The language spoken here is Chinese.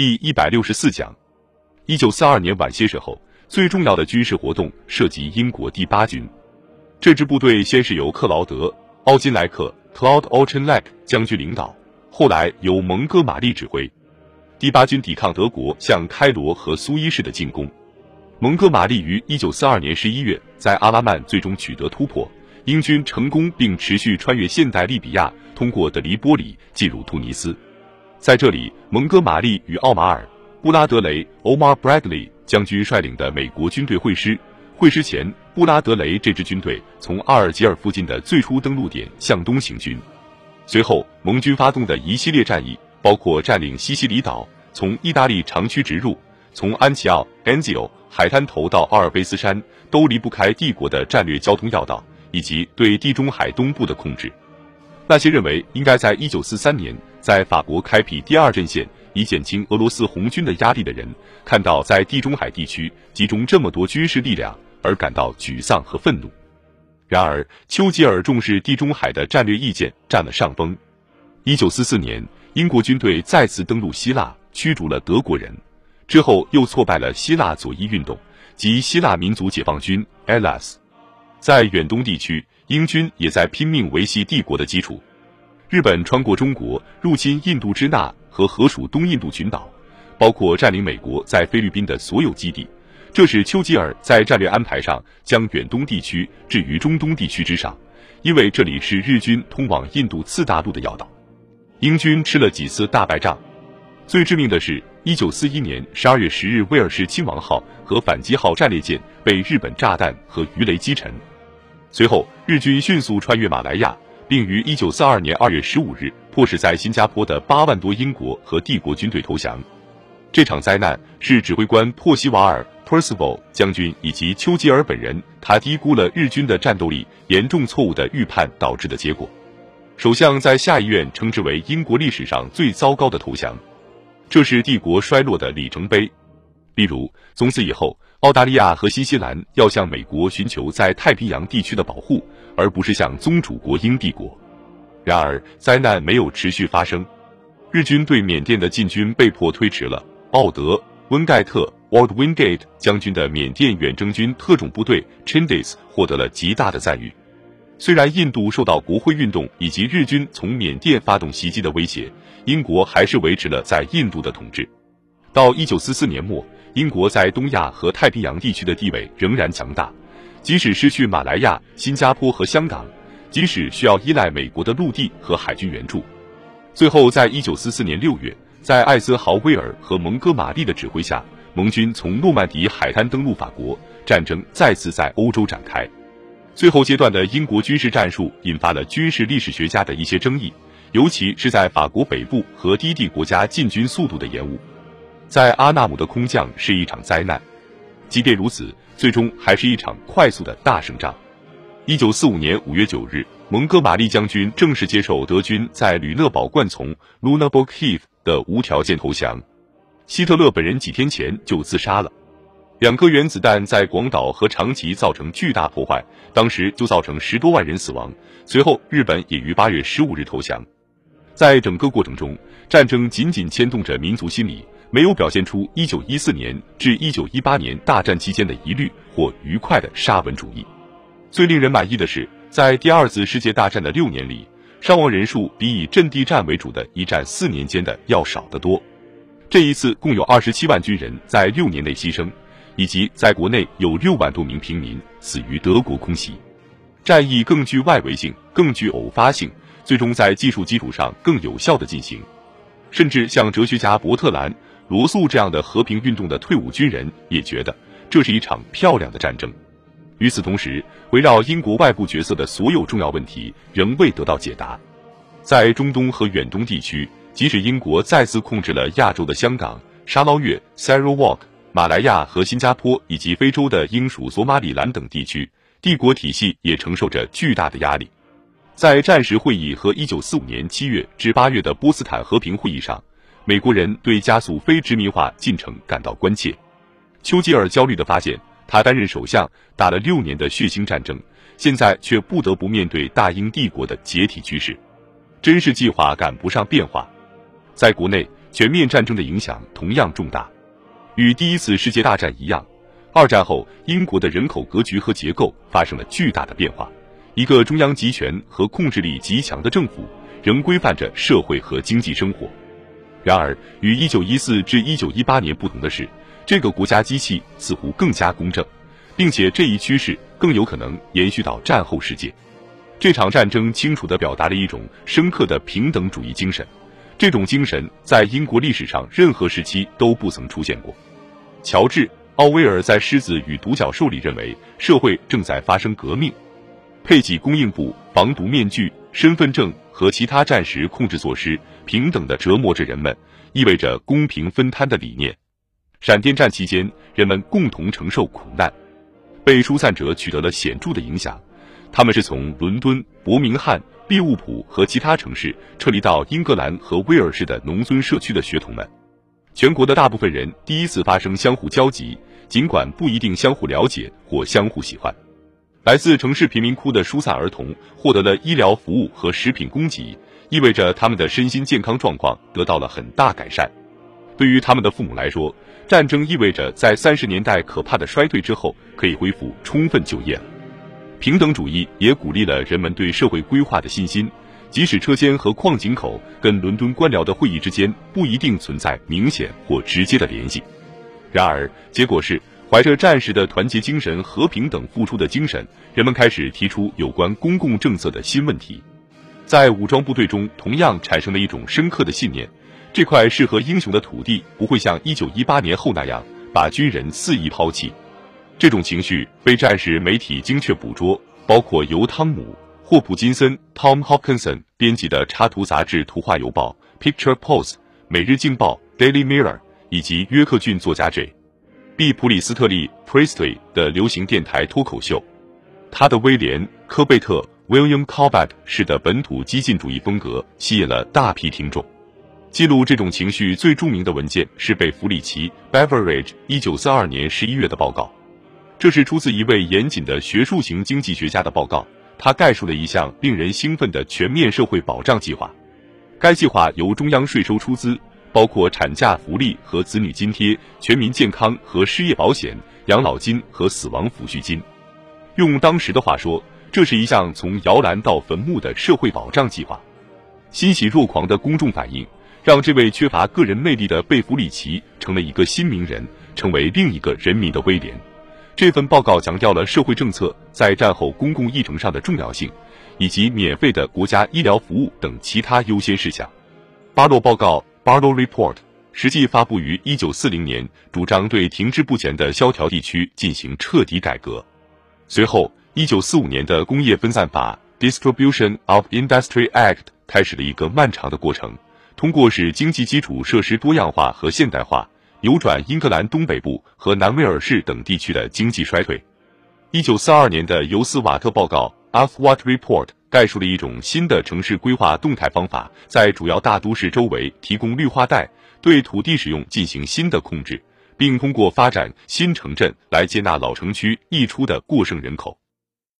第一百六十四讲。一九四二年晚些时候，最重要的军事活动涉及英国第八军。这支部队先是由克劳德·奥金莱克 （Claude Auchinleck） 将军领导，后来由蒙哥马利指挥。第八军抵抗德国向开罗和苏伊士的进攻。蒙哥马利于一九四二年十一月在阿拉曼最终取得突破，英军成功并持续穿越现代利比亚，通过德黎波里进入突尼斯。在这里，蒙哥马利与奥马尔·布拉德雷 （Omar Bradley） 将军率领的美国军队会师。会师前，布拉德雷这支军队从阿尔及尔附近的最初登陆点向东行军。随后，盟军发动的一系列战役，包括占领西西里岛、从意大利长驱直入、从安齐奥 （Anzio） 海滩头到阿尔卑斯山都离不开帝国的战略交通要道，以及对地中海东部的控制。那些认为应该在一九四三年在法国开辟第二阵线以减轻俄罗斯红军的压力的人，看到在地中海地区集中这么多军事力量而感到沮丧和愤怒。然而，丘吉尔重视地中海的战略意见占了上风。一九四四年，英国军队再次登陆希腊，驱逐了德国人。之后又挫败了希腊左翼运动及希腊民族解放军 （Hellas）。在远东地区，英军也在拼命维系帝国的基础。日本穿过中国，入侵印度支那和河属东印度群岛，包括占领美国在菲律宾的所有基地。这是丘吉尔在战略安排上将远东地区置于中东地区之上，因为这里是日军通往印度次大陆的要道。英军吃了几次大败仗。最致命的是，一九四一年十二月十日，威尔士亲王号和反击号战列舰被日本炸弹和鱼雷击沉。随后，日军迅速穿越马来亚，并于一九四二年二月十五日迫使在新加坡的八万多英国和帝国军队投降。这场灾难是指挥官珀西瓦尔 （Percival） 将军以及丘吉尔本人他低估了日军的战斗力、严重错误的预判导致的结果。首相在下议院称之为英国历史上最糟糕的投降。这是帝国衰落的里程碑。例如，从此以后，澳大利亚和新西兰要向美国寻求在太平洋地区的保护，而不是向宗主国英帝国。然而，灾难没有持续发生，日军对缅甸的进军被迫推迟了。奥德·温盖特 （Ward Wingate） 将军的缅甸远征军特种部队 （Chindis） 获得了极大的赞誉。虽然印度受到国会运动以及日军从缅甸发动袭击的威胁。英国还是维持了在印度的统治。到一九四四年末，英国在东亚和太平洋地区的地位仍然强大，即使失去马来亚、新加坡和香港，即使需要依赖美国的陆地和海军援助。最后，在一九四四年六月，在艾森豪威尔和蒙哥马利的指挥下，盟军从诺曼底海滩登陆法国，战争再次在欧洲展开。最后阶段的英国军事战术引发了军事历史学家的一些争议。尤其是在法国北部和低地国家进军速度的延误，在阿纳姆的空降是一场灾难。即便如此，最终还是一场快速的大胜仗。一九四五年五月九日，蒙哥马利将军正式接受德军在吕讷堡灌丛 （Lunenburg Heath） 的无条件投降。希特勒本人几天前就自杀了。两颗原子弹在广岛和长崎造成巨大破坏，当时就造成十多万人死亡。随后，日本也于八月十五日投降。在整个过程中，战争紧紧牵动着民族心理，没有表现出1914年至1918年大战期间的疑虑或愉快的沙文主义。最令人满意的是，在第二次世界大战的六年里，伤亡人数比以阵地战为主的一战四年间的要少得多。这一次共有27万军人在六年内牺牲，以及在国内有6万多名平民死于德国空袭。战役更具外围性，更具偶发性。最终在技术基础上更有效的进行，甚至像哲学家伯特兰·罗素这样的和平运动的退伍军人也觉得这是一场漂亮的战争。与此同时，围绕英国外部角色的所有重要问题仍未得到解答。在中东和远东地区，即使英国再次控制了亚洲的香港、沙捞越 （Sarawak）、马来亚和新加坡，以及非洲的英属索马里兰等地区，帝国体系也承受着巨大的压力。在战时会议和1945年7月至8月的波斯坦和平会议上，美国人对加速非殖民化进程感到关切。丘吉尔焦虑地发现，他担任首相打了六年的血腥战争，现在却不得不面对大英帝国的解体趋势，真是计划赶不上变化。在国内，全面战争的影响同样重大。与第一次世界大战一样，二战后英国的人口格局和结构发生了巨大的变化。一个中央集权和控制力极强的政府仍规范着社会和经济生活。然而，与1914至1918年不同的是，这个国家机器似乎更加公正，并且这一趋势更有可能延续到战后世界。这场战争清楚地表达了一种深刻的平等主义精神，这种精神在英国历史上任何时期都不曾出现过。乔治·奥威尔在《狮子与独角兽》里认为，社会正在发生革命。配给供应部防毒面具、身份证和其他战时控制措施，平等地折磨着人们，意味着公平分摊的理念。闪电战期间，人们共同承受苦难，被疏散者取得了显著的影响。他们是从伦敦、伯明翰、利物浦和其他城市撤离到英格兰和威尔士的农村社区的学童们。全国的大部分人第一次发生相互交集，尽管不一定相互了解或相互喜欢。来自城市贫民窟的疏散儿童获得了医疗服务和食品供给，意味着他们的身心健康状况得到了很大改善。对于他们的父母来说，战争意味着在三十年代可怕的衰退之后，可以恢复充分就业了。平等主义也鼓励了人们对社会规划的信心，即使车间和矿井口跟伦敦官僚的会议之间不一定存在明显或直接的联系。然而，结果是。怀着战士的团结精神、和平等付出的精神，人们开始提出有关公共政策的新问题。在武装部队中，同样产生了一种深刻的信念：这块适合英雄的土地不会像1918年后那样把军人肆意抛弃。这种情绪被战时媒体精确捕捉，包括由汤姆·霍普金森 （Tom Hopkinson） 编辑的插图杂志《图画邮报》（Picture Post）、《每日镜报》（Daily Mirror） 以及约克郡作家 J。毕普里斯特利 （Priestley） 的流行电台脱口秀，他的威廉·科贝特 （William Corbett） 式的本土激进主义风格吸引了大批听众。记录这种情绪最著名的文件是被弗里奇 （Beveridge） 一九四二年十一月的报告。这是出自一位严谨的学术型经济学家的报告。他概述了一项令人兴奋的全面社会保障计划。该计划由中央税收出资。包括产假福利和子女津贴、全民健康和失业保险、养老金和死亡抚恤金。用当时的话说，这是一项从摇篮到坟墓的社会保障计划。欣喜若狂的公众反应，让这位缺乏个人魅力的贝弗里奇成了一个新名人，成为另一个人民的威廉。这份报告强调了社会政策在战后公共议程上的重要性，以及免费的国家医疗服务等其他优先事项。巴洛报告。Barlow Report 实际发布于一九四零年，主张对停滞不前的萧条地区进行彻底改革。随后，一九四五年的工业分散法 Distribution of Industry Act 开始了一个漫长的过程，通过使经济基础设施多样化和现代化，扭转英格兰东北部和南威尔士等地区的经济衰退。一九四二年的尤斯瓦特报告 a f w a t Report。概述了一种新的城市规划动态方法，在主要大都市周围提供绿化带，对土地使用进行新的控制，并通过发展新城镇来接纳老城区溢出的过剩人口。